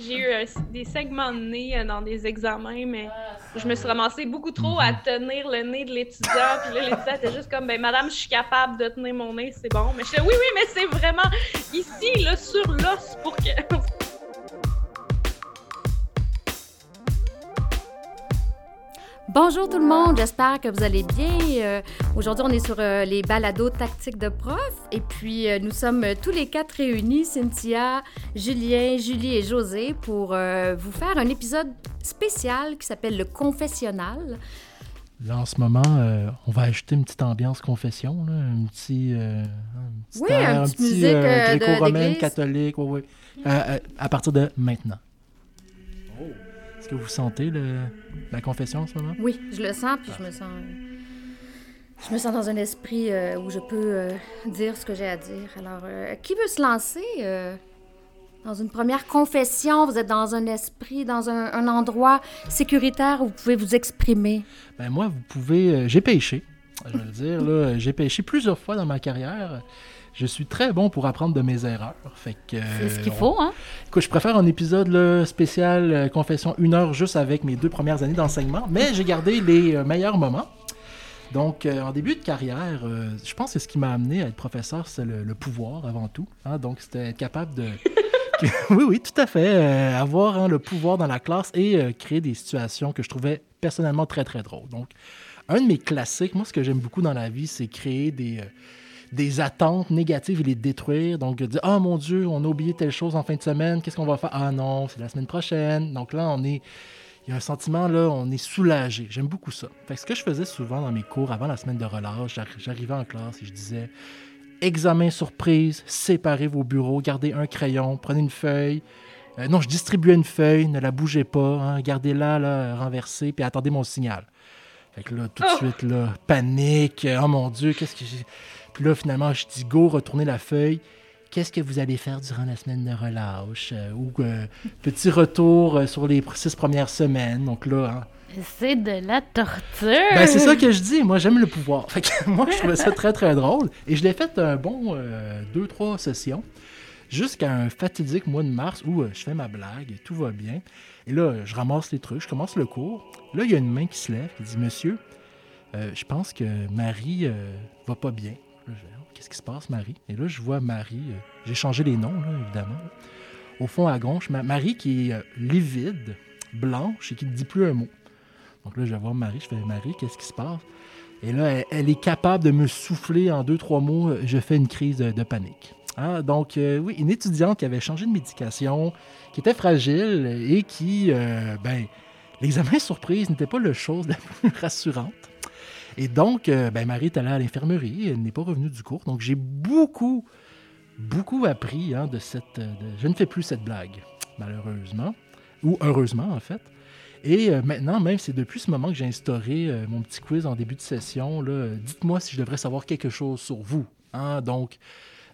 J'ai eu euh, des segments de nez euh, dans des examens, mais je me suis ramassée beaucoup trop à tenir le nez de l'étudiant. Puis là, l'étudiant était juste comme, ben, madame, je suis capable de tenir mon nez, c'est bon. Mais je disais, oui, oui, mais c'est vraiment ici, là, sur l'os pour que. Bonjour tout le monde, j'espère que vous allez bien. Euh, aujourd'hui, on est sur euh, les balados tactiques de prof et puis euh, nous sommes tous les quatre réunis, Cynthia, Julien, Julie et José, pour vous faire un épisode spécial qui s'appelle le confessionnal. Là, en ce moment, on va ajouter une petite ambiance confession, là, un petit, un petit, oui, un, petit, musique gréco-romaine, catholique, oui, oui. à partir de maintenant. Est-ce que vous sentez le, la confession en ce moment? Oui, je le sens, puis je me sens. Je me sens dans un esprit euh, où je peux euh, dire ce que j'ai à dire. Alors, euh, qui veut se lancer dans une première confession? Vous êtes dans un esprit, dans un, un endroit sécuritaire où vous pouvez vous exprimer. Ben moi, vous pouvez. j'ai péché. Je veux dire, là, j'ai péché plusieurs fois dans ma carrière je suis très bon pour apprendre de mes erreurs. Fait que, c'est ce qu'il faut, hein? Écoute, je préfère un épisode spécial euh, confession une heure juste avec mes deux premières années d'enseignement, mais j'ai gardé les euh, meilleurs moments. Donc, euh, en début de carrière, je pense que ce qui m'a amené à être professeur, c'est le, pouvoir avant tout. Hein? Donc, c'était être capable de. oui, oui, tout à fait. avoir hein, le pouvoir dans la classe et créer des situations que je trouvais personnellement très, très drôles. Donc, un de mes classiques, moi, ce que j'aime beaucoup dans la vie, c'est créer des des attentes négatives et les détruire. Donc, dire Ah mon Dieu, on a oublié telle chose en fin de semaine, qu'est-ce qu'on va faire Ah non, c'est la semaine prochaine. Donc là, on est. Il y a un sentiment, là, on est soulagé. J'aime beaucoup ça. Fait ce que je faisais souvent dans mes cours avant la semaine de relâche, j'arrivais en classe et je disais Examen surprise, séparez vos bureaux, gardez un crayon, prenez une feuille. Euh, non, je distribuais une feuille, ne la bougez pas, hein, gardez-la là, renversée, puis attendez mon signal. Fait que là, tout de oh! suite, là, panique. Oh mon Dieu, qu'est-ce que j'ai. Puis là, finalement, je dis go, retournez la feuille. Qu'est-ce que vous allez faire durant la semaine de relâche? Euh, ou euh, petit retour euh, sur les six premières semaines. Donc là, hein. C'est de la torture! Ben, c'est ça que je dis. Moi, j'aime le pouvoir. Fait que moi, je trouvais ça très, très drôle. Et je l'ai fait un bon deux, trois sessions. Jusqu'à un fatidique mois de mars où je fais ma blague, tout va bien. Et là, je ramasse les trucs, je commence le cours. Là, il y a une main qui se lève qui dit Monsieur, je pense que Marie va pas bien. Qu'est-ce qui se passe, Marie? Et là, je vois Marie. Euh, j'ai changé les noms, évidemment. Au fond, à gauche, Marie qui est euh, livide, blanche et qui ne dit plus un mot. Donc là, je vais voir Marie. Je fais Marie, qu'est-ce qui se passe? Et là, elle, est capable de me souffler en deux, trois mots. Euh, je fais une crise de, panique. Ah, donc, oui, une étudiante qui avait changé de médication, qui était fragile et qui, ben, l'examen surprise n'était pas la chose la plus rassurante. Et donc, euh, ben, Marie est allée à l'infirmerie, elle n'est pas revenue du cours. Donc, j'ai beaucoup, beaucoup appris hein, de cette... Euh, je ne fais plus cette blague, malheureusement, ou heureusement, en fait. Et euh, maintenant, même, c'est depuis ce moment que j'ai instauré mon petit quiz en début de session. Dites-moi si je devrais savoir quelque chose sur vous. Hein? Donc,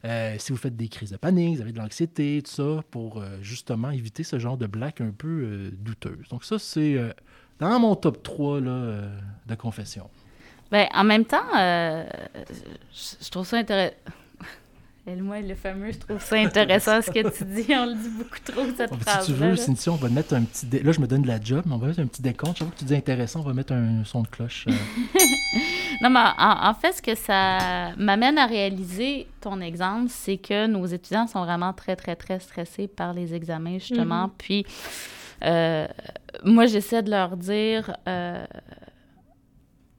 si vous faites des crises de panique, vous avez de l'anxiété, tout ça, pour justement éviter ce genre de blague un peu douteuse. Donc ça, c'est dans mon top 3 là, de confession. Ben, en même temps, euh, je, trouve ça intéressant. Elle, moi, le fameux, je trouve ça intéressant ce que tu dis. On le dit beaucoup trop, cette phrase. Si tu veux, Cynthia, on va mettre un petit. Là, je me donne de la job, mais on va mettre un petit décompte. Chaque fois que tu dis intéressant, on va mettre un son de cloche. Euh. non, mais en, fait, ce que ça m'amène à réaliser, ton exemple, c'est que nos étudiants sont vraiment très, très, très stressés par les examens, justement. Mm-hmm. Puis, euh, moi, j'essaie de leur dire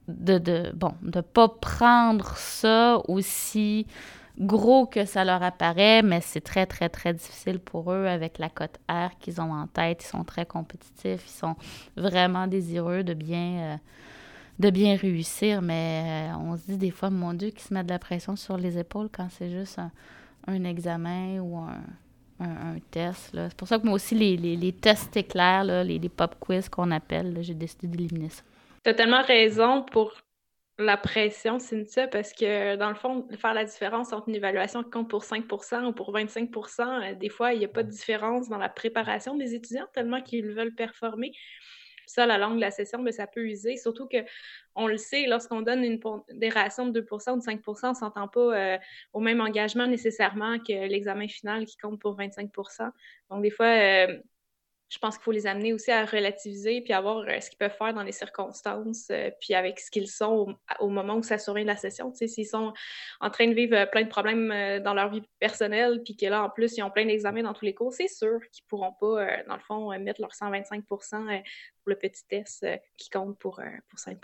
de, de bon de pas prendre ça aussi gros que ça leur apparaît, mais c'est très, très, très difficile pour eux avec la cote R qu'ils ont en tête. Ils sont très compétitifs, ils sont vraiment désireux de bien, euh, de bien réussir, mais euh, on se dit des fois, mon Dieu, qui se met de la pression sur les épaules quand c'est juste un, examen ou un, un, test. C'est pour ça que moi aussi, les, les, tests éclairs, là, les, pop quiz qu'on appelle, j'ai décidé d'éliminer ça. T'as tellement raison pour la pression, Cynthia, parce que dans le fond, faire la différence entre une évaluation qui compte pour 5% ou pour 25% euh, des fois, il n'y a pas de différence dans la préparation des étudiants tellement qu'ils veulent performer. Ça, la langue de la session, mais ça peut user. Surtout que on le sait, lorsqu'on donne une pondération de 2% ou de 5% on ne s'entend pas euh, au même engagement nécessairement que l'examen final qui compte pour 25% Donc, des fois, euh, je pense qu'il faut les amener aussi à relativiser puis à voir ce qu'ils peuvent faire dans les circonstances, puis avec ce qu'ils sont au, moment où ça survient de la session. S'ils sont en train de vivre plein de problèmes dans leur vie personnelle, puis que là, en plus, ils ont plein d'examens dans tous les cours, c'est sûr qu'ils pourront pas, dans le fond, mettre leur 125% pour le petit test qui compte pour, pour 5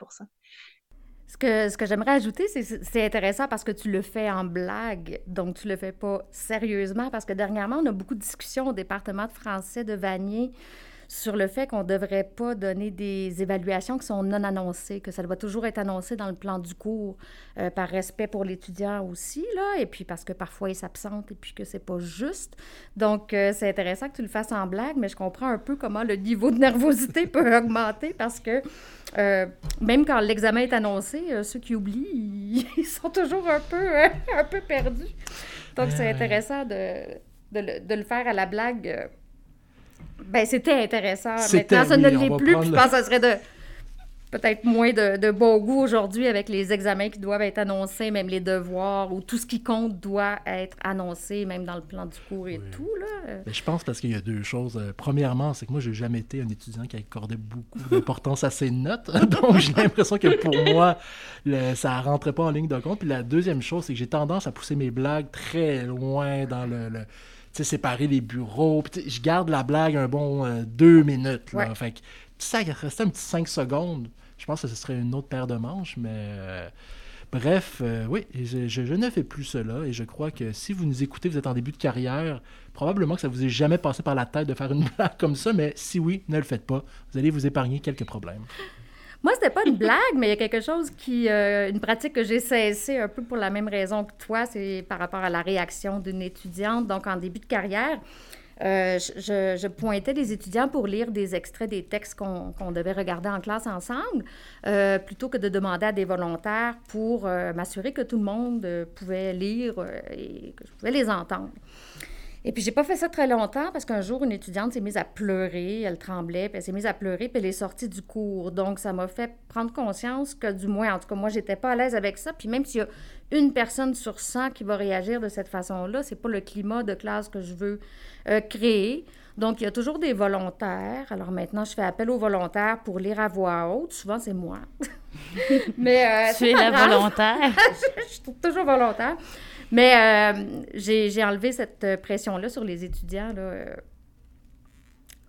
ce que, j'aimerais ajouter, c'est c'est intéressant parce que tu le fais en blague, donc tu le fais pas sérieusement, parce que dernièrement, on a beaucoup de discussions au département de français de Vanier sur le fait qu'on ne devrait pas donner des évaluations qui sont non annoncées, que ça doit toujours être annoncé dans le plan du cours, euh, par respect pour l'étudiant aussi, là, et puis parce que parfois il s'absente et puis que c'est pas juste. Donc, euh, c'est intéressant que tu le fasses en blague, mais je comprends un peu comment le niveau de nervosité peut augmenter parce que euh, même quand l'examen est annoncé, ceux qui oublient, ils, sont toujours un peu, un peu perdus. Donc, c'est intéressant de, de, le, de, le, faire à la blague ben, c'était intéressant. Maintenant, ça ne l'est plus. je pense que ça serait de peut-être moins de, de, bon goût aujourd'hui avec les examens qui doivent être annoncés, même les devoirs, ou tout ce qui compte doit être annoncé, même dans le plan du cours et tout. Là. Ben, je pense parce qu'il y a deux choses. Euh, premièrement, c'est que moi, j'ai jamais été un étudiant qui accordait beaucoup d'importance à ses notes. Donc, j'ai l'impression que pour moi, le, ça rentrait pas en ligne de compte. Puis la deuxième chose, c'est que j'ai tendance à pousser mes blagues très loin dans le séparer les bureaux. je garde la blague un bon euh, deux minutes. Là. Fait que, ça restait un petit cinq secondes. Je pense que ce serait une autre paire de manches, mais euh, bref, euh, oui, je, ne fais plus cela et je crois que si vous nous écoutez, vous êtes en début de carrière, probablement que ça vous est jamais passé par la tête de faire une blague comme ça, mais si oui, ne le faites pas. Vous allez vous épargner quelques problèmes. Moi, c'était pas une blague, mais il y a quelque chose qui. Euh, une pratique que j'ai cessée un peu pour la même raison que toi, c'est par rapport à la réaction d'une étudiante. Donc, en début de carrière, euh, je, pointais les étudiants pour lire des extraits des textes qu'on devait regarder en classe ensemble, euh, plutôt que de demander à des volontaires pour m'assurer que tout le monde pouvait lire et que je pouvais les entendre. Et puis, j'ai pas fait ça très longtemps parce qu'un jour, une étudiante s'est mise à pleurer, elle tremblait, puis elle s'est mise à pleurer, puis elle est sortie du cours. Donc, ça m'a fait prendre conscience que, du moins, en tout cas, moi, j'étais pas à l'aise avec ça. Puis, même s'il y a une personne sur 100 qui va réagir de cette façon-là, c'est pas le climat de classe que je veux euh, créer. Donc, il y a toujours des volontaires. Alors maintenant, je fais appel aux volontaires pour lire à voix haute. Souvent, c'est moi. Mais euh, tu es la volontaire. je suis toujours volontaire. Mais euh, j'ai enlevé cette euh, pression-là sur les étudiants, là, euh,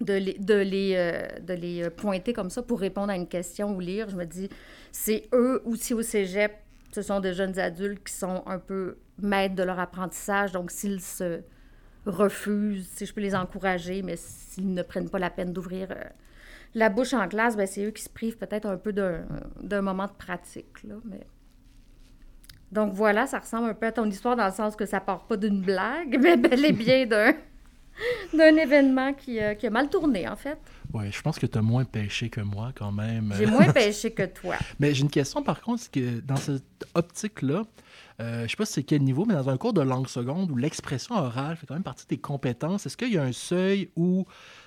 de, les, de, les, de les pointer comme ça pour répondre à une question ou lire. Je me dis, c'est eux aussi au cégep, ce sont des jeunes adultes qui sont un peu maîtres de leur apprentissage. Donc, s'ils se refusent, si je peux les encourager, mais s'ils ne prennent pas la peine d'ouvrir la bouche en classe, ben, c'est eux qui se privent peut-être un peu d'un moment de pratique. Là, mais... Donc voilà, ça ressemble un peu à ton histoire dans le sens que ça part pas d'une blague, mais bel et bien d'un d'un événement qui, euh, qui, a mal tourné, en fait. Oui, je pense que tu as moins pêché que moi, quand même. J'ai moins pêché que toi. Mais j'ai une question, par contre, c'est que dans cette optique-là, euh, je sais pas si c'est quel niveau, mais dans un cours de langue seconde où l'expression orale fait quand même partie de tes compétences, est-ce qu'il y a un seuil où,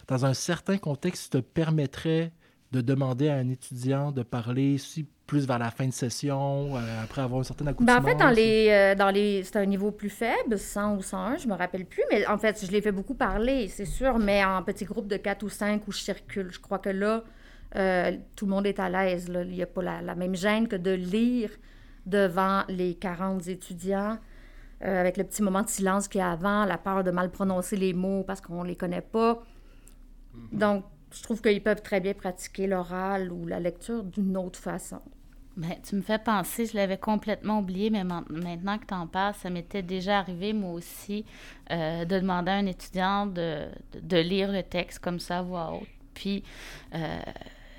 dans un certain contexte, te permettrait de demander à un étudiant de parler si plus vers la fin de session, euh, après avoir une certaine accoutumance? Ben en fait, dans les, euh, dans les, c'est un niveau plus faible, 100 ou 101, je me rappelle plus, mais en fait, je l'ai fait beaucoup parler, c'est sûr, mais en petits groupes de 4 ou 5 où je circule. Je crois que là, euh, tout le monde est à l'aise. Il n'y a pas la, même gêne que de lire devant les 40 étudiants. avec le petit moment de silence qu'il y a avant, la peur de mal prononcer les mots parce qu'on ne les connaît pas. Mm-hmm. Donc, je trouve qu'ils peuvent très bien pratiquer l'oral ou la lecture d'une autre façon. Ben, tu me fais penser, je l'avais complètement oublié, mais maintenant que tu en parles, ça m'était déjà arrivé, moi aussi, euh, de demander à un étudiant de, lire le texte comme ça à voix. Puis, euh,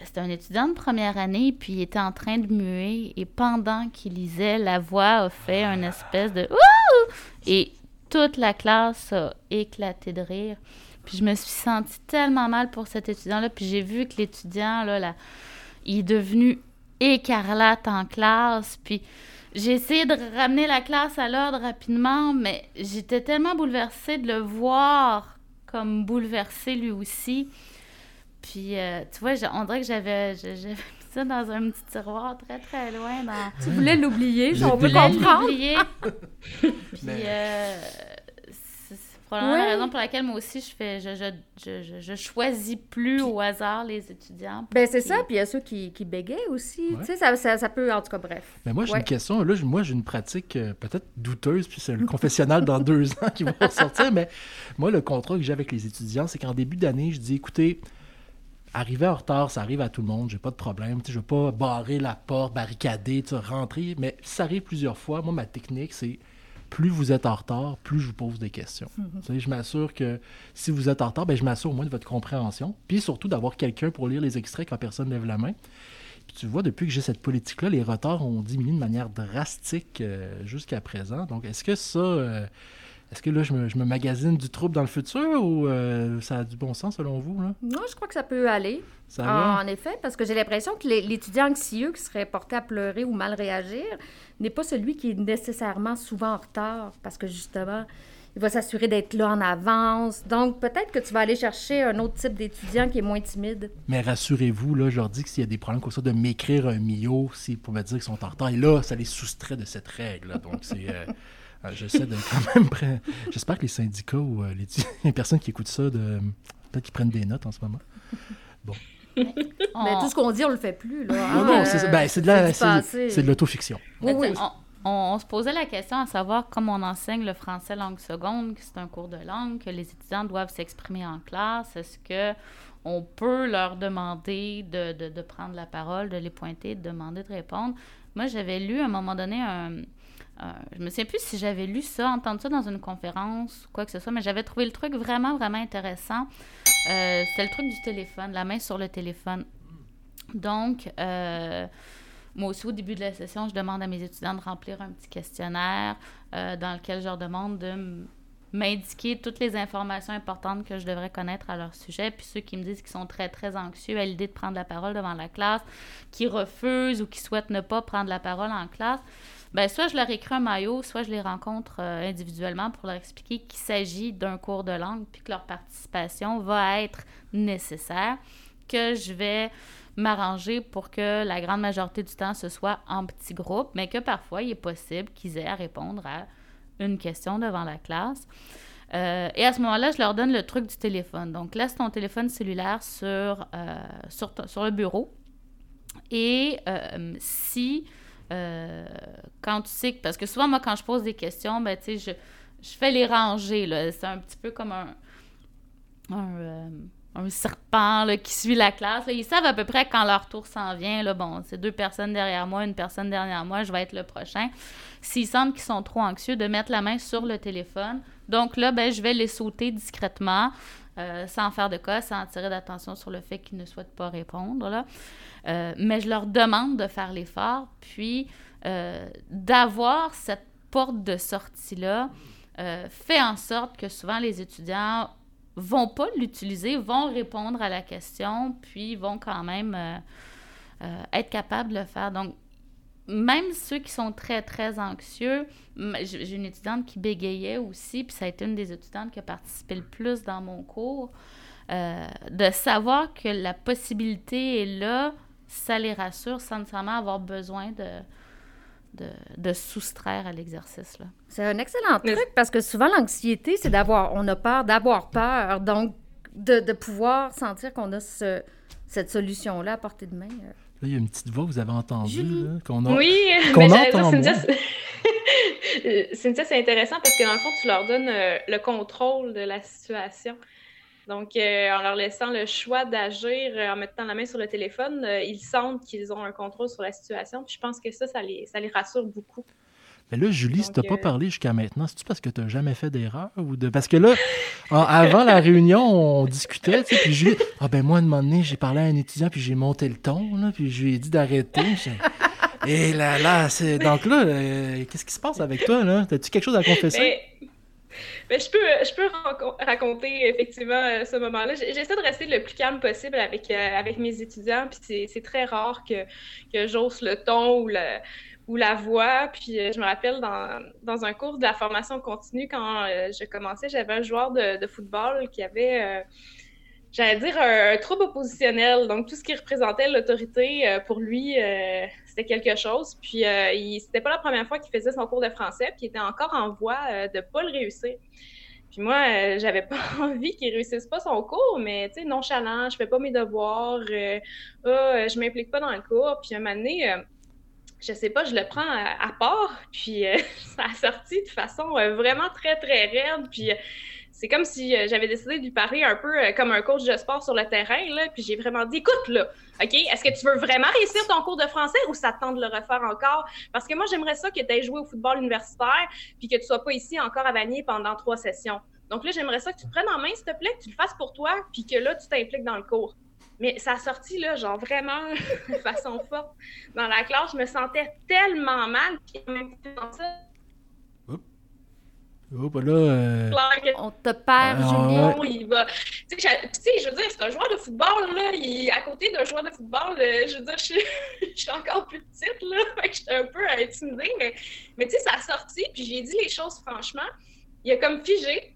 c'était un étudiant de première année, puis il était en train de muer, et pendant qu'il lisait, la voix a fait une espèce de Ouh! Et toute la classe a éclaté de rire. Puis je me suis sentie tellement mal pour cet étudiant-là. Puis j'ai vu que l'étudiant, là, là, il est devenu écarlate en classe. Puis j'ai essayé de ramener la classe à l'ordre rapidement, mais j'étais tellement bouleversée de le voir comme bouleversé lui aussi. Puis, euh, tu vois, on dirait que j'avais mis ça dans un petit tiroir très, très loin. Dans... Tu voulais l'oublier, on peut comprendre. Puis, euh, probablement la raison pour laquelle moi aussi, je fais, je, je, je, je choisis plus au hasard les étudiants. Ben, c'est ça, puis il y a ceux qui, qui bégayent aussi. Tu sais, ça, ça, ça, peut, en tout cas, bref. Mais moi, j'ai une question. Là, moi, j'ai une pratique euh, peut-être douteuse, puis c'est le confessionnal dans deux ans qui va ressortir, mais moi, le contrat que j'ai avec les étudiants, c'est qu'en début d'année, je dis, écoutez, arriver en retard, ça arrive à tout le monde, j'ai pas de problème. Je je veux pas barrer la porte, barricader, rentrer, mais si ça arrive plusieurs fois, moi, ma technique, c'est plus vous êtes en retard, plus je vous pose des questions. Mhm. Je m'assure que si vous êtes en retard, ben, je m'assure au moins de votre compréhension, puis surtout d'avoir quelqu'un pour lire les extraits quand personne lève la main. Puis tu vois, depuis que j'ai cette politique-là, les retards ont diminué de manière drastique euh, jusqu'à présent. Donc, est-ce que ça... Euh, est-ce que là, je me, je me, magasine du trouble dans le futur ou euh, ça a du bon sens selon vous? Là? Non, je crois que ça peut aller. Ça va? En effet, parce que j'ai l'impression que l'étudiant anxieux qui serait porté à pleurer ou mal réagir n'est pas celui qui est nécessairement souvent en retard, parce que justement, il va s'assurer d'être là en avance. Donc, peut-être que tu vas aller chercher un autre type d'étudiant qui est moins timide. Mais rassurez-vous, là, je leur dis que s'il y a des problèmes comme ça, de m'écrire un mio, pour me dire qu'ils sont en retard. Et là, ça les soustrait de cette règle. Donc, c'est. Euh, j'essaie de quand même. J'espère que les syndicats ou euh, les... personnes qui écoutent ça, de... peut-être qu'ils prennent des notes en ce moment. Bon. Mais tout ce qu'on dit, on le fait plus. Là, Non, non, c'est ben, de, la... de l'autofiction. Oui, oui. On, se posait la question à savoir comment on enseigne le français langue seconde, que c'est un cours de langue, que les étudiants doivent s'exprimer en classe. Est-ce que on peut leur demander de, de, de, prendre la parole, de les pointer, de demander de répondre? Moi, j'avais lu à un moment donné un, euh, je me souviens plus si j'avais lu ça, entendu ça dans une conférence ou quoi que ce soit, mais j'avais trouvé le truc vraiment, vraiment intéressant. Euh, C'était le truc du téléphone, la main sur le téléphone. Donc, euh, moi aussi, au début de la session, je demande à mes étudiants de remplir un petit questionnaire euh, dans lequel je leur demande de m'indiquer toutes les informations importantes que je devrais connaître à leur sujet. Puis ceux qui me disent qu'ils sont très, très anxieux à l'idée de prendre la parole devant la classe, qui refusent ou qui souhaitent ne pas prendre la parole en classe, ben soit je leur écris un maillot, soit je les rencontre euh, individuellement pour leur expliquer qu'il s'agit d'un cours de langue, puis que leur participation va être nécessaire, que je vais m'arranger pour que la grande majorité du temps ce soit en petits groupes, mais que parfois il est possible qu'ils aient à répondre à une question devant la classe. Euh, et à ce moment-là, je leur donne le truc du téléphone. Donc, laisse ton téléphone cellulaire sur, euh, sur, sur, le bureau. Et si euh, quand tu sais, parce que souvent, moi, quand je pose des questions, ben, tu sais, je, je fais les ranger. C'est un petit peu comme un, un, euh, serpent, là, qui suit la classe. Ils savent à peu près quand leur tour s'en vient, là. Bon, c'est deux personnes derrière moi, une personne derrière moi, je vais être le prochain. S'ils sentent qu'ils sont trop anxieux, de mettre la main sur le téléphone. Donc là, ben, je vais les sauter discrètement. Euh, sans faire de cas, sans attirer d'attention sur le fait qu'ils ne souhaitent pas répondre. Là. Euh, mais je leur demande de faire l'effort, puis euh, d'avoir cette porte de sortie-là fait en sorte que souvent les étudiants vont pas l'utiliser, vont répondre à la question, puis vont quand même être capables de le faire. Même ceux qui sont très, très anxieux, j'ai une étudiante qui bégayait aussi, puis ça a été une des étudiantes qui a participé le plus dans mon cours, euh, de savoir que la possibilité est là, ça les rassure sans nécessairement avoir besoin de, de, de soustraire à l'exercice. C'est un excellent truc parce que souvent l'anxiété, c'est d'avoir, on a peur d'avoir peur, donc de, de pouvoir sentir qu'on a ce, cette solution-là à portée de main. Il y a une petite voix que vous avez entendue, qu'on a. Oui, qu'on entend Cynthia, Cynthia c'est intéressant parce que dans le fond, tu leur donnes euh, le contrôle de la situation. Donc, euh, en leur laissant le choix d'agir euh, en mettant la main sur le téléphone, ils sentent qu'ils ont un contrôle sur la situation. Puis je pense que ça, ça les, ça les rassure beaucoup. Mais là, Julie, si tu n'as pas parlé jusqu'à maintenant, c'est-tu parce que tu n'as jamais fait d'erreur? ou de Parce que là, avant la réunion, on discutait, tu sais, puis Julie, ah ben moi, un moment donné, j'ai parlé à un étudiant, puis j'ai monté le ton, là, puis je lui ai dit d'arrêter. Et là, là, c'est... Donc là, euh, qu'est-ce qui se passe avec toi, là? As-tu quelque chose à confesser? Mais... je peux, je peux raconter effectivement euh, ce moment-là. J'essaie de rester le plus calme possible avec, euh, avec mes étudiants, puis c'est très rare que, que j'ose le ton ou le, ou la voix. Puis euh, je me rappelle dans, dans, un cours de la formation continue, quand euh, je commençais, j'avais un joueur de, de football qui avait, euh, j'allais dire, un, trouble oppositionnel. Donc tout ce qui représentait l'autorité, pour lui, c'était quelque chose. Puis il, c'était pas la première fois qu'il faisait son cours de français, puis il était encore en voie de pas le réussir. Puis moi, euh, j'avais pas envie qu'il réussisse pas son cours, mais tu sais, nonchalant, je fais pas mes devoirs, euh, ah, je m'implique pas dans le cours. Puis un moment donné, euh, je sais pas, je le prends à, part, puis ça a sorti de façon vraiment très, très raide. Puis c'est comme si euh, j'avais décidé de lui parler un peu euh, comme un coach de sport sur le terrain, là, puis j'ai vraiment dit, écoute, là, OK, est-ce que tu veux vraiment réussir ton cours de français ou ça tente de le refaire encore? Parce que moi, j'aimerais ça que tu aies joué au football universitaire, puis que tu sois pas ici encore à Vanier pendant trois sessions. Donc là, j'aimerais ça que tu te prennes en main, s'il te plaît, que tu le fasses pour toi, puis que là, tu t'impliques dans le cours. Mais ça a sorti, là, genre vraiment de façon forte dans la classe. Je me sentais tellement mal. Puis même temps, ça, Oh, là, euh... On te perd, Ah, Julien, il va. Tu sais, je- tu sais, je veux dire, c'est un joueur de football, là. Il, à côté d'un joueur de football, euh, je veux dire, je, suis- je suis encore plus petite, là. Fait que j'étais un peu intimidée, mais, mais tu sais, ça a sorti, puis j'ai dit les choses franchement. Il a comme figé.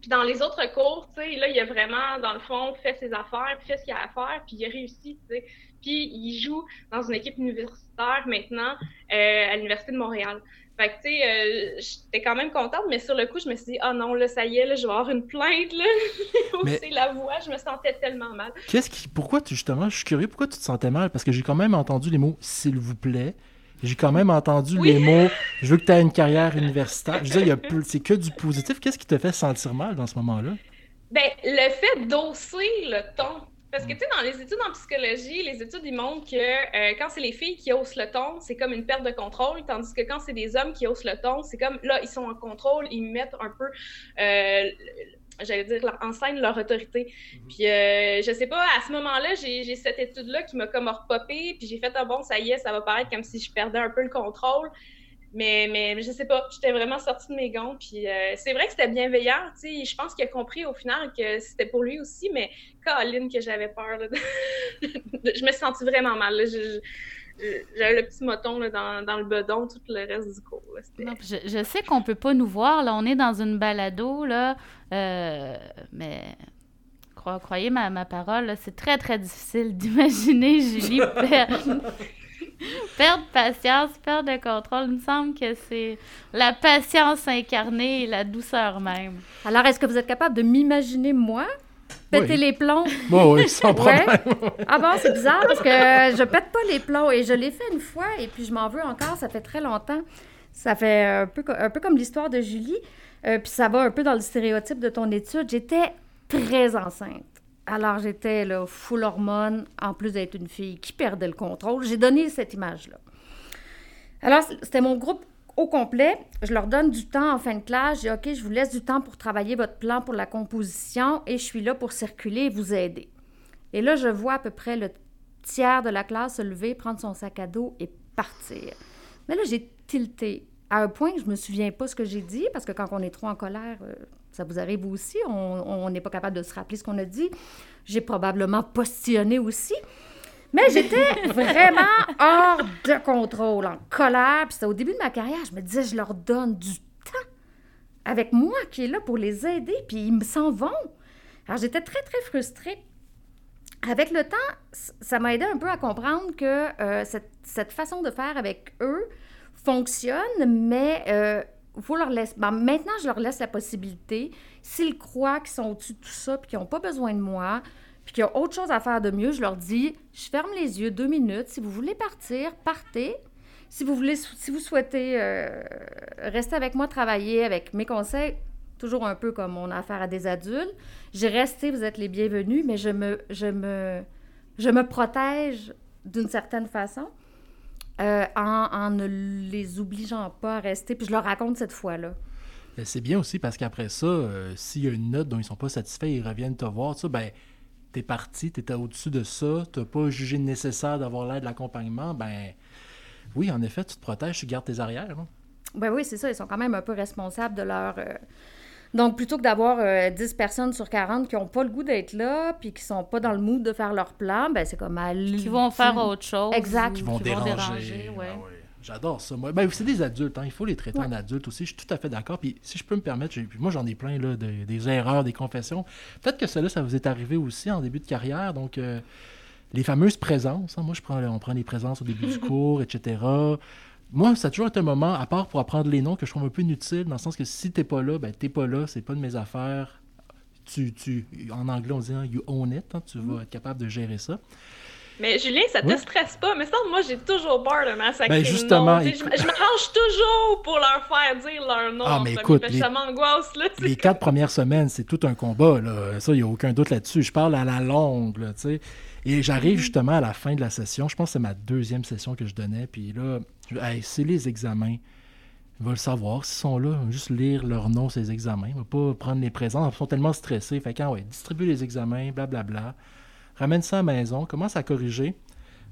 Puis dans les autres cours, tu sais, là, il a vraiment, dans le fond, fait ses affaires, puis fait ce qu'il a à faire, puis il a réussi, tu sais. Puis il joue dans une équipe universitaire maintenant euh, à l'Université de Montréal. Fait que, tu sais, euh, j'étais quand même contente, mais sur le coup, je me suis dit, ah non, là, ça y est, là, je vais avoir une plainte, là. Mais- C'est la voix, je me sentais tellement mal. Qu'est-ce qui. Pourquoi tu, justement, je suis curieux, pourquoi tu te sentais mal? Parce que j'ai quand même entendu les mots s'il vous plaît. J'ai quand même entendu Oui. les mots je veux que tu aies une carrière universitaire. Je veux dire, il y a plus- c'est que du positif. Qu'est-ce qui te fait sentir mal dans ce moment-là? Ben, le fait d'osser le ton. Parce que, tu sais, dans les études en psychologie, les études, ils montrent que euh, quand c'est les filles qui haussent le ton, c'est comme une perte de contrôle, tandis que quand c'est des hommes qui haussent le ton, c'est comme, là, ils sont en contrôle, ils mettent un peu, euh, j'allais dire, leur- en scène leur autorité. Puis, euh, je sais pas, à ce moment-là, j'ai j'ai cette étude-là qui m'a comme repopé, puis j'ai fait, ah bon, ça y est, ça va paraître comme si je perdais un peu le contrôle. Mais, mais je sais pas, j'étais vraiment sortie de mes gonds. Puis euh, c'est vrai que c'était bienveillant. tu sais, Je pense qu'il a compris au final que c'était pour lui aussi, mais Caroline, que j'avais peur. là, je me suis sentie vraiment mal. là. Je- je- J'avais le petit moton là, dans, dans le bedon tout le reste du cours. là. Non, je, je sais qu'on peut pas nous voir, là, on est dans une balado, là, euh, mais cro- croyez ma, ma parole, c'est très, très difficile d'imaginer Julie perdre, perdre patience, perdre le contrôle. Il me semble que c'est la patience incarnée et la douceur même. Alors, est-ce que vous êtes capable de m'imaginer, moi, péter Oui. les plombs? Bon, oui, sans Ouais. problème. Ah bon, c'est bizarre parce que je pète pas les plombs et je l'ai fait une fois et puis je m'en veux encore, ça fait très longtemps. Ça fait un peu, co- un peu comme l'histoire de Julie. Euh, puis ça va un peu dans le stéréotype de ton étude. J'étais très enceinte. Alors j'étais là, full hormones, en plus d'être une fille qui perdait le contrôle. J'ai donné cette image-là. Alors c'était mon groupe au complet. Je leur donne du temps en fin de classe. Dis OK, je vous laisse du temps pour travailler votre plan pour la composition et je suis là pour circuler et vous aider. Et là, je vois à peu près le tiers de la classe se lever, prendre son sac à dos et partir. Mais là, j'ai tilté à un point que je me souviens pas ce que j'ai dit, parce que quand on est trop en colère, euh, ça vous arrive aussi, on n'est pas capable de se rappeler ce qu'on a dit. J'ai probablement postillonné aussi. Mais j'étais vraiment hors de contrôle, en colère. Puis c'était au début de ma carrière, je me disais, je leur donne du temps avec moi qui est là pour les aider, puis ils me s'en vont. Alors j'étais très, très frustrée. Avec le temps, ça m'a aidé un peu à comprendre que euh, cette, cette façon de faire avec eux fonctionne, mais euh, faut leur laisser. ben, maintenant, je leur laisse la possibilité, s'ils croient qu'ils sont au-dessus de tout ça, puis qu'ils n'ont pas besoin de moi, puis qu'il y a autre chose à faire de mieux, je leur dis je ferme les yeux deux minutes. Si vous voulez partir, partez. Si vous, voulez, si vous souhaitez euh, rester avec moi, travailler avec mes conseils, toujours un peu comme on a affaire à des adultes, j'ai resté, vous êtes les bienvenus, mais je me, je me, je me protège d'une certaine façon euh, en, ne les obligeant pas à rester. Puis je leur raconte cette fois-là. C'est bien aussi parce qu'après ça, euh, s'il y a une note dont ils sont pas satisfaits, ils reviennent te voir, sais, ben, t'es parti, t'étais au-dessus de ça, t'as pas jugé nécessaire d'avoir l'aide de l'accompagnement, ben, oui, en effet, tu te protèges, tu gardes tes arrières. hein. Ben oui, c'est ça. Ils sont quand même un peu responsables de leur. euh, Donc, plutôt que d'avoir euh, 10 personnes sur 40 qui n'ont pas le goût d'être là, puis qui sont pas dans le mood de faire leur plan, ben c'est comme à Qui vont faire autre chose. Exact. Qui vont qui déranger. ouais. Ah ouais. J'adore ça. Moi. Ben, c'est des adultes, hein, il faut les traiter Ouais. en adultes aussi. Je suis tout à fait d'accord. Puis si je peux me permettre, puis moi j'en ai plein là, de- des erreurs, des confessions. Peut-être que cela, ça vous est arrivé aussi en début de carrière. Donc, euh, les fameuses présences. hein. Moi, je prends, on prend les présences au début du cours, etc. moi, ça a toujours été un moment, à part pour apprendre les noms, que je trouve un peu inutile, dans le sens que si t'es pas là, ben t'es pas là, c'est pas de mes affaires. Tu, tu, en anglais, on dit hein, you own it, hein, tu vas être capable de gérer ça. Mais Julien, ça te Ouais. stresse pas. Mais ça, moi, j'ai toujours peur de massacrer. Ben, justement, le nom. Tu sais, Je, m'arrange toujours pour leur faire dire leur nom. Ah, mais ça, écoute, les- ça m'angoisse, là. les quatre premières semaines, c'est tout un combat. Là. Ça, il n'y a aucun doute là-dessus. Je parle à la longue. Là, tu sais. Et j'arrive justement à la fin de la session. Je pense que c'est ma deuxième session que je donnais. Puis là, je- hey, c'est les examens. Ils veulent savoir s'ils sont là. Ils vont juste lire leur nom, ces examens. Ils ne vont pas prendre les présents. Ils sont tellement stressés. Fait quand, ouais, distribue les examens, blablabla. Ramène ça à la maison. Commence à corriger.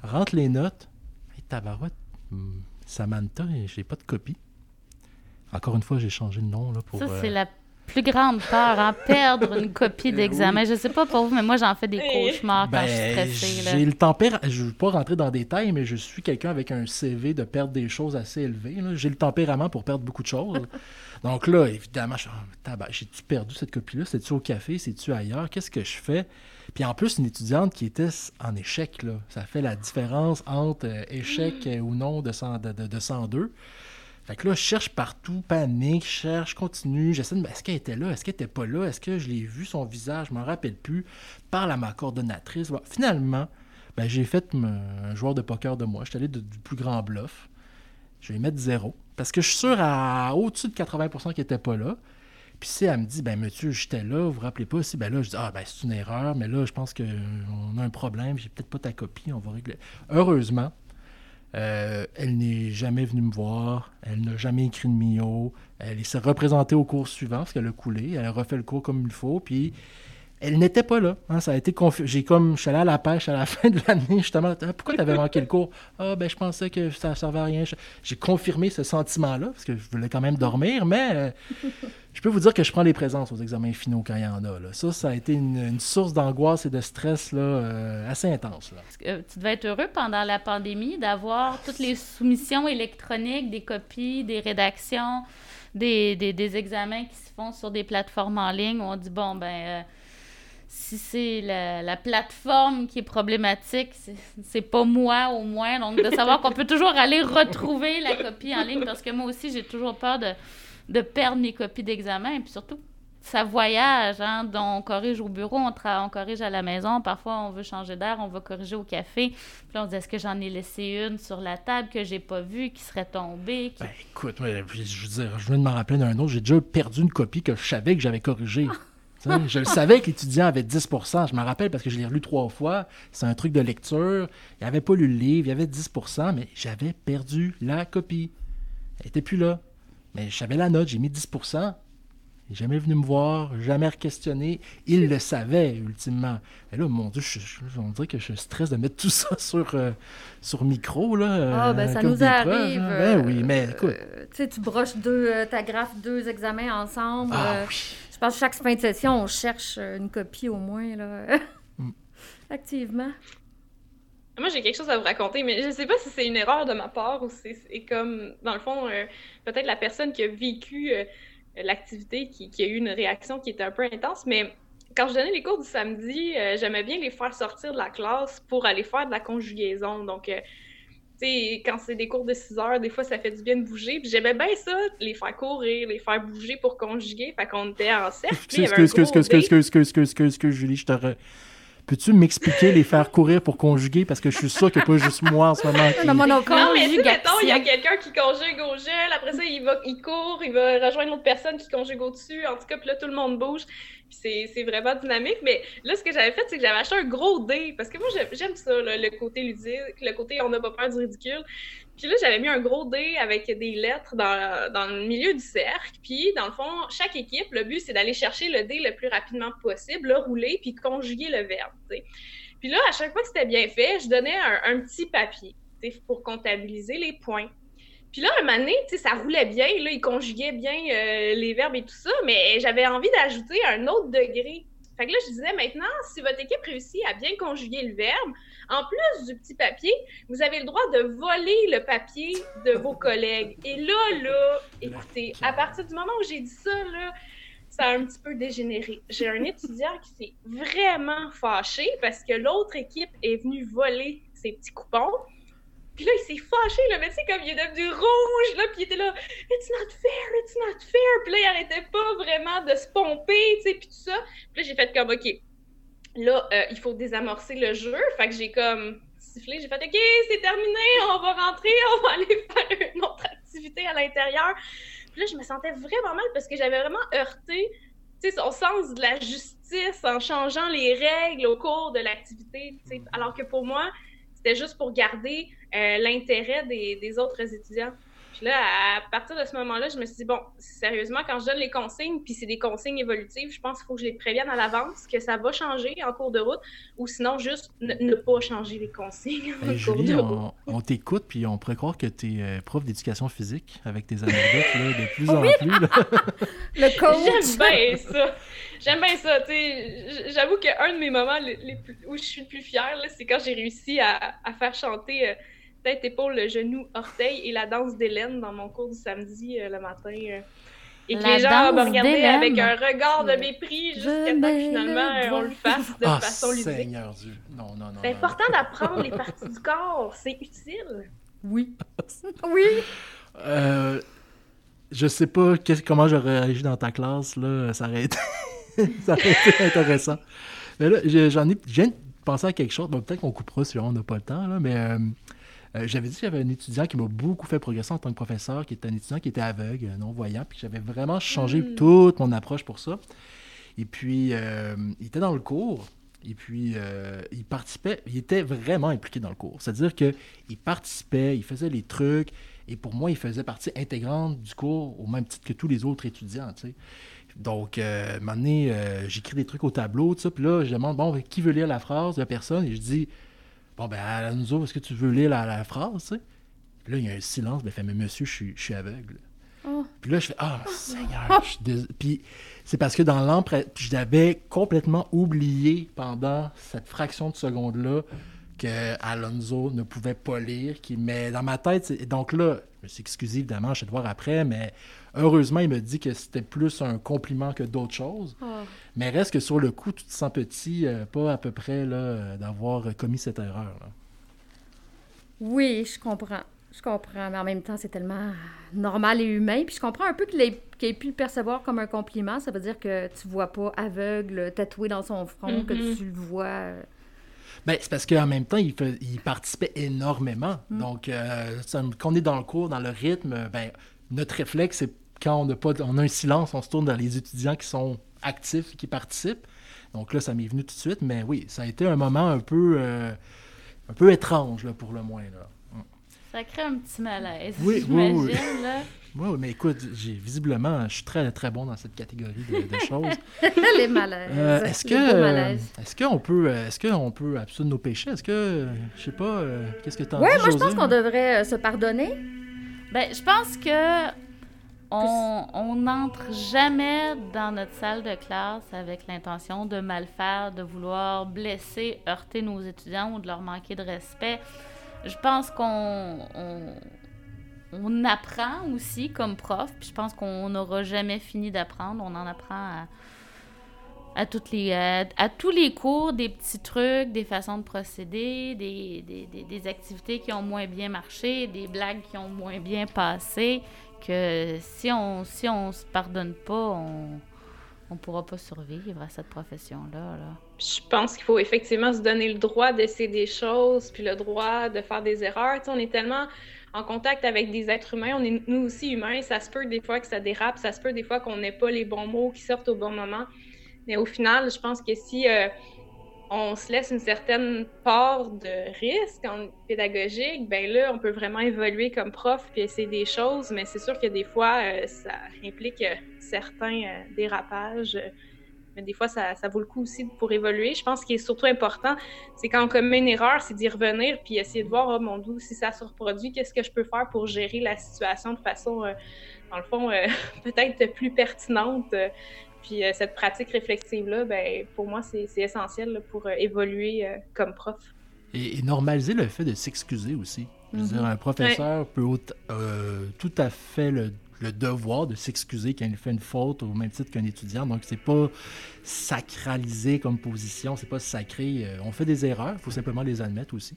Rentre les notes. Hey, tabarouette. hmm, Samantha, j'ai pas de copie. Encore une fois, j'ai changé le nom là, pour. Ça, euh, c'est la plus grande peur, hein, perdre une copie d'examen. Je sais pas pour vous, mais moi, j'en fais des Eh. cauchemars quand je suis Ben, stressée. là. j'ai le tempéra... Je ne veux pas rentrer dans les détails, mais je suis quelqu'un avec un CV de perdre des choses assez élevé. là. J'ai le tempérament pour perdre beaucoup de choses. Donc là, évidemment, je suis tabac, j'ai-tu perdu cette copie-là? C'est-tu au café? C'est-tu ailleurs? Qu'est-ce que je fais? Puis en plus, une étudiante qui était en échec, là. ça fait la différence entre euh, échec euh, ou non de, 100 de, de- de 102. Fait que là, je cherche partout, panique, je cherche, continue. J'essaie de est-ce qu'elle était là? Est-ce qu'elle était pas là? Est-ce que je l'ai vu, son visage? Je m'en rappelle plus. Parle à ma coordonnatrice. Bon, finalement, ben, j'ai fait me- un joueur de poker de moi. Je suis allé de- du plus grand bluff. Je vais mettre zéro. Parce que je suis sûr à au-dessus de 80% qui n'était pas là. Puis si elle me dit, ben monsieur, j'étais là, vous vous rappelez pas aussi, ben là, je dis, ah ben c'est une erreur, mais là, je pense qu'on a un problème, j'ai peut-être pas ta copie, on va régler. Heureusement, euh, elle n'est jamais venue me voir, elle n'a jamais écrit de MIO, elle s'est représentée au cours suivant parce qu'elle a coulé, elle a refait le cours comme il faut, puis elle n'était pas là. hein, ça a été J'ai comme, je suis allé à la pêche à la fin de l'année, justement. Ah, pourquoi tu avais manqué le cours? Ah, ben, je pensais que ça ne servait à rien. J'ai confirmé ce sentiment-là, parce que je voulais quand même dormir, mais euh, je peux vous dire que je prends les présences aux examens finaux quand il y en a. là. Ça, ça a été une, source d'angoisse et de stress là, euh, assez intense. Tu devais être heureux pendant la pandémie d'avoir toutes les soumissions électroniques, des copies, des rédactions, des, des, des examens qui se font sur des plateformes en ligne où on dit, bon, ben, euh, si c'est la, la plateforme qui est problématique, c'est- pas moi au moins. Donc, de savoir qu'on peut toujours aller retrouver la copie en ligne parce que moi aussi, j'ai toujours peur de, de perdre mes copies d'examen. Et puis surtout, ça voyage, hein, donc on corrige au bureau, on, tra- on corrige à la maison, parfois on veut changer d'air, on va corriger au café. Puis là, on se dit, est-ce que j'en ai laissé une sur la table que j'ai pas vue, qui serait tombée? qui- Ben, écoute, moi, je veux dire, je viens de m'en rappeler d'un autre. J'ai déjà perdu une copie que je savais que j'avais corrigée. Je le savais que l'étudiant avait 10% Je m'en rappelle parce que je l'ai relu trois fois. C'est un truc de lecture. Il n'avait pas lu le livre. Il y avait 10% mais j'avais perdu la copie. Elle n'était plus là. Mais j'avais la note. J'ai mis 10 Il n'est jamais venu me voir, jamais questionné. Il le savait, ultimement. Et là, mon Dieu, je, je- on dirait que je stresse de mettre tout ça sur, euh, sur micro. Là, Ah, euh, ben ça comme nous arrive. hein. euh, Ben oui, mais écoute. euh, tu sais, tu broches deux, euh, t'agrafes deux examens ensemble. Ah euh, oui. Je pense que chaque fin de session, on cherche euh, une copie au moins, là. Mm. Activement. Moi, j'ai quelque chose à vous raconter, mais je sais pas si c'est une erreur de ma part ou si c'est comme, dans le fond, euh, peut-être la personne qui a vécu euh, l'activité qui, qui a eu une réaction qui était un peu intense, mais quand je donnais les cours du samedi, euh, j'aimais bien les faire sortir de la classe pour aller faire de la conjugaison. Donc, euh, tu sais, quand c'est des cours de 6 heures, des fois, ça fait du bien de bouger. Puis j'aimais bien ça, les faire courir, les faire bouger pour conjuguer. Fait qu'on était en cercle. Excuse, excuse, excuse, excuse, excuse, excuse, excuse, Julie, je te re- Peux-tu m'expliquer les faire courir pour conjuguer? Parce que je suis sûr qu'il n'y a pas juste moi en ce moment qui... Non, non. Non, mais Conjugation. mettons, il y a quelqu'un qui conjugue au gel, après ça, il, va, il court, il va rejoindre l'autre personne qui conjugue au-dessus. En tout cas, puis là, tout le monde bouge. C'est vraiment dynamique. Mais là, ce que j'avais fait, c'est que j'avais acheté un gros dé. Parce que moi, j'aime- ça, le côté ludique, le côté on n'a pas peur du ridicule. Puis là, j'avais mis un gros dé avec des lettres dans, dans le milieu du cercle. Puis, dans le fond, chaque équipe, le but, c'est d'aller chercher le dé le plus rapidement possible, le rouler, puis conjuguer le verbe. Puis là, à chaque fois que c'était bien fait, je donnais un, un petit papier pour comptabiliser les points. Puis là, un moment donné, ça roulait bien, là, il conjuguait bien euh, les verbes et tout ça, mais j'avais envie d'ajouter un autre degré. Fait que là, je disais, maintenant, si votre équipe réussit à bien conjuguer le verbe, en plus du petit papier, vous avez le droit de voler le papier de vos collègues. Et là, là, écoutez, à partir du moment où j'ai dit ça, là, ça a un petit peu dégénéré. J'ai un étudiant qui s'est vraiment fâché parce que l'autre équipe est venue voler ses petits coupons. Puis là, il s'est fâché, là, mais tu sais, comme il est devenu rouge, là, puis il était là, It's not fair, it's not fair. Puis là, il arrêtait pas vraiment de se pomper, tu sais, puis tout ça. Puis là, j'ai fait comme, OK, là, euh, il faut désamorcer le jeu. Fait que j'ai comme sifflé, j'ai fait, OK, c'est terminé, on va rentrer, on va aller faire une autre activité à l'intérieur. Puis là, je me sentais vraiment mal parce que j'avais vraiment heurté, tu sais, son sens de la justice en changeant les règles au cours de l'activité, tu sais. Alors que pour moi, c'était juste pour garder l'intérêt des, autres étudiants. Puis là, à partir de ce moment-là, je me suis dit, bon, sérieusement, quand je donne les consignes, puis c'est des consignes évolutives, je pense qu'il faut que je les prévienne à l'avance, que ça va changer en cours de route, ou sinon juste ne, pas changer les consignes en cours de route. On, t'écoute, puis on pourrait croire que tu es euh, prof d'éducation physique avec tes anecdotes là, de plus en plus. Le coach! J'aime bien ça! J'aime bien ça, tu sais. J'avoue qu'un de mes moments où je suis le plus fière, c'est quand j'ai réussi à, faire chanter... Euh, tête, épaule, genou, orteil et la danse d'Hélène dans mon cours du samedi euh, le matin. Euh. et que les gens me regardaient avec un regard de mépris jusqu'à temps que finalement euh, on le fasse de ah, façon ludique. Seigneur Dieu. Non, non, non. C'est important d'apprendre les parties du corps. C'est utile. Oui. oui. Euh, je sais pas comment j'aurais réagi dans ta classe. Là. Ça, aurait été... ça aurait été intéressant. Mais là, j'en ai... Je viens de penser à quelque chose. Peut-être qu'on coupera si on n'a pas le temps, là, mais euh, j'avais dit qu'il y avait un étudiant qui m'a beaucoup fait progresser en tant que professeur, qui était un étudiant qui était aveugle, non-voyant, puis j'avais vraiment changé hmm. toute mon approche pour ça. Et puis, euh, il était dans le cours, et puis euh, il participait, il était vraiment impliqué dans le cours. C'est-à-dire qu'il participait, il faisait les trucs, et pour moi, il faisait partie intégrante du cours au même titre que tous les autres étudiants, tu sais. Donc, à un moment donné, j'écris des trucs au tableau, tout ça, puis là, je demande, bon, qui veut lire la phrase, la personne, et je dis, Bon, ben, nous autres, est-ce que tu veux lire la, phrase, tu sais? Puis là, il y a un silence. Ben, fait, mais monsieur, je suis, je suis aveugle. Oh. Puis là, je fais Ah, Seigneur, Puis c'est parce que dans l'emprunt, je l'avais complètement oublié pendant cette fraction de seconde-là que Alonso ne pouvait pas lire. Qui... Mais dans ma tête, donc là, je me suis excusé évidemment, je vais te voir après, mais heureusement, il me dit que c'était plus un compliment que d'autres choses. Oh. Mais reste que sur le coup, tu te sens petit, euh, pas à peu près là, d'avoir commis cette erreur. Oui, je comprends. Je comprends, mais en même temps, c'est tellement normal et humain. Puis je comprends un peu qu'il ait, pu le percevoir comme un compliment. Ça veut dire que tu vois pas aveugle, tatoué dans son front, que mm-hmm. tu le vois. Ben, c'est parce qu'en même temps, il, il, participait énormément. Mm. Donc, euh, quand on est dans le cours, dans le rythme, ben, notre réflexe, c'est quand on a, pas, on a un silence, on se tourne vers les étudiants qui sont actifs, qui participent. Donc là, ça m'est venu tout de suite. Mais oui, ça a été un moment un peu, euh, un peu étrange, là, pour le moins. Là. Mm. Ça crée un petit malaise, oui, oui, oui. Là. Oui, mais écoute, j'ai visiblement, je suis très très bon dans cette catégorie de, choses. les malaises. Euh, est-ce que, est-ce qu'on peut, est-ce qu'on peut absoudre nos péchés? Est-ce que, je sais pas, qu'est-ce que tu en ouais, dis, moi je pense qu'on devrait se pardonner. Ben, je pense que on n'entre jamais dans notre salle de classe avec l'intention de mal faire, de vouloir blesser, heurter nos étudiants ou de leur manquer de respect. Je pense qu'on on, apprend aussi comme prof, puis je pense qu'on n'aura jamais fini d'apprendre. On en apprend à, toutes les, tous les cours des petits trucs, des façons de procéder, des, activités qui ont moins bien marché, des blagues qui ont moins bien passé, que si on si on se pardonne pas, on on pourra pas survivre à cette profession-là. Là. Je pense qu'il faut effectivement se donner le droit d'essayer des choses, puis le droit de faire des erreurs. on est tellement en contact avec des êtres humains, on est nous aussi humains, ça se peut des fois que ça dérape, ça se peut des fois qu'on n'ait pas les bons mots qui sortent au bon moment. Mais au final, je pense que si euh, on se laisse une certaine part de risque pédagogique, ben là, on peut vraiment évoluer comme prof puis essayer des choses, mais c'est sûr que des fois, euh, ça implique euh, certains dérapages. Mais des fois, ça, vaut le coup aussi pour évoluer. Je pense qu'il est surtout important, c'est quand on commet une erreur, c'est d'y revenir puis essayer de voir, oh mon Dieu, si ça se reproduit, qu'est-ce que je peux faire pour gérer la situation de façon, dans le fond, peut-être plus pertinente puis euh, cette pratique réflexive-là, ben, pour moi, c'est essentiel pour euh, évoluer euh, comme prof. Et, normaliser le fait de s'excuser aussi. Je veux dire, mhm. un professeur peut tout à fait le, devoir de s'excuser quand il fait une faute au même titre qu'un étudiant. Donc, c'est pas sacralisé comme position, c'est pas sacré. on fait des erreurs, il faut simplement les admettre aussi.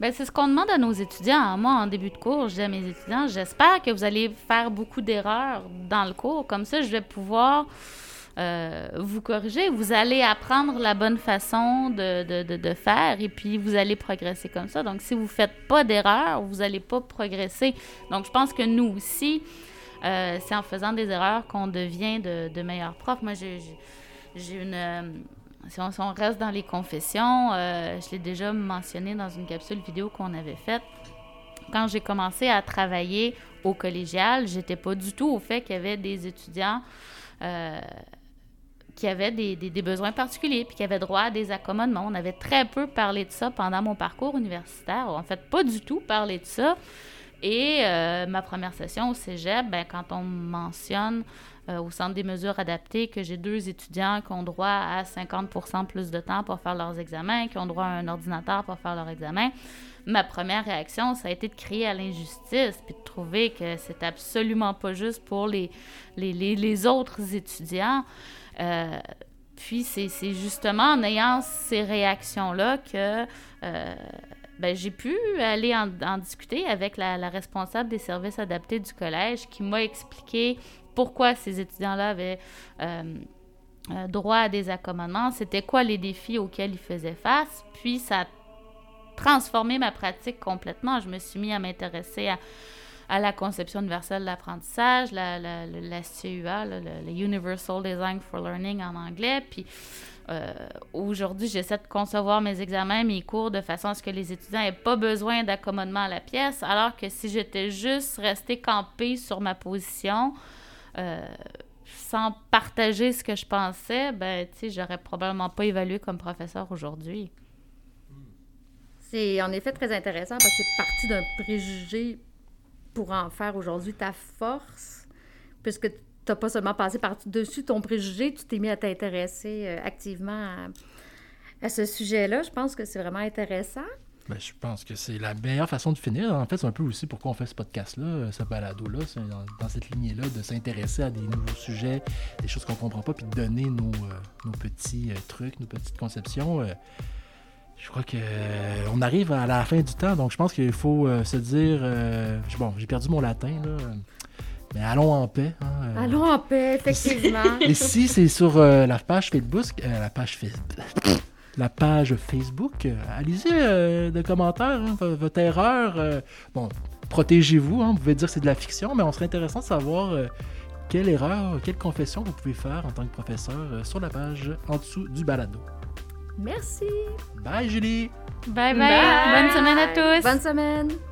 Ben, c'est ce qu'on demande à nos étudiants. Moi, en début de cours, je dis à mes étudiants, j'espère que vous allez faire beaucoup d'erreurs dans le cours. Comme ça, je vais pouvoir euh, vous corriger. Vous allez apprendre la bonne façon de, de, de, faire et puis vous allez progresser comme ça. Donc, si vous ne faites pas d'erreurs, vous n'allez pas progresser. Donc, je pense que nous aussi, euh, c'est en faisant des erreurs qu'on devient de, meilleurs profs. Moi, j'ai une... Euh, si on, reste dans les confessions, je l'ai déjà mentionné dans une capsule vidéo qu'on avait faite. Quand j'ai commencé à travailler au collégial, j'étais pas du tout au fait qu'il y avait des étudiants qui avaient des, des, besoins particuliers, puis qui avaient droit à des accommodements. On avait très peu parlé de ça pendant mon parcours universitaire. En fait, pas du tout parlé de ça. Et euh, ma première session au cégep, ben, quand on mentionne euh, au centre des mesures adaptées que j'ai deux étudiants qui ont droit à 50% plus de temps pour faire leurs examens, qui ont droit à un ordinateur pour faire leurs examens, ma première réaction, ça a été de crier à l'injustice, puis de trouver que c'est absolument pas juste pour les, les, les, les autres étudiants. Euh, puis c'est justement en ayant ces réactions-là que ben, j'ai pu aller en, discuter avec la, responsable des services adaptés du collège qui m'a expliqué pourquoi ces étudiants-là avaient euh, droit à des accommodements, c'était quoi les défis auxquels ils faisaient face. Puis ça a transformé ma pratique complètement. Je me suis mis à m'intéresser à la conception universelle de l'apprentissage, la, la, la, CUA, le, Universal Design for Learning en anglais. Puis euh, aujourd'hui, j'essaie de concevoir mes examens, mes cours de façon à ce que les étudiants n'aient pas besoin d'accommodement à la pièce, alors que si j'étais juste restée campée sur ma position, euh, sans partager ce que je pensais, ben, tu sais, j'aurais probablement pas évalué comme professeur aujourd'hui. C'est en effet très intéressant parce que c'est parti d'un préjugé pour en faire aujourd'hui ta force, puisque tu n'as pas seulement passé par-dessus ton préjugé, tu t'es mis à t'intéresser euh, activement à, ce sujet-là. Je pense que c'est vraiment intéressant. Bien, je pense que c'est la meilleure façon de finir. En fait, c'est un peu aussi pourquoi on fait ce podcast-là, euh, ce balado-là, dans, cette lignée-là, de s'intéresser à des nouveaux sujets, des choses qu'on ne comprend pas, puis de donner nos, euh, nos petits trucs, nos petites conceptions. Je crois que on arrive à la fin du temps, donc je pense qu'il faut se dire. Bon, j'ai perdu mon latin, là. Mais allons en paix. Hein, allons en paix, effectivement. Et si c'est sur la page Facebook, la page Facebook, la page Facebook, allez-y des commentaires, hein, votre erreur. bon, protégez-vous, hein, vous pouvez dire que c'est de la fiction, mais on serait intéressant de savoir quelle erreur, quelle confession vous pouvez faire en tant que professeur sur la page en dessous du balado. Merci. Bye Julie. Bye bye. Bonne semaine à tous. Bonne semaine.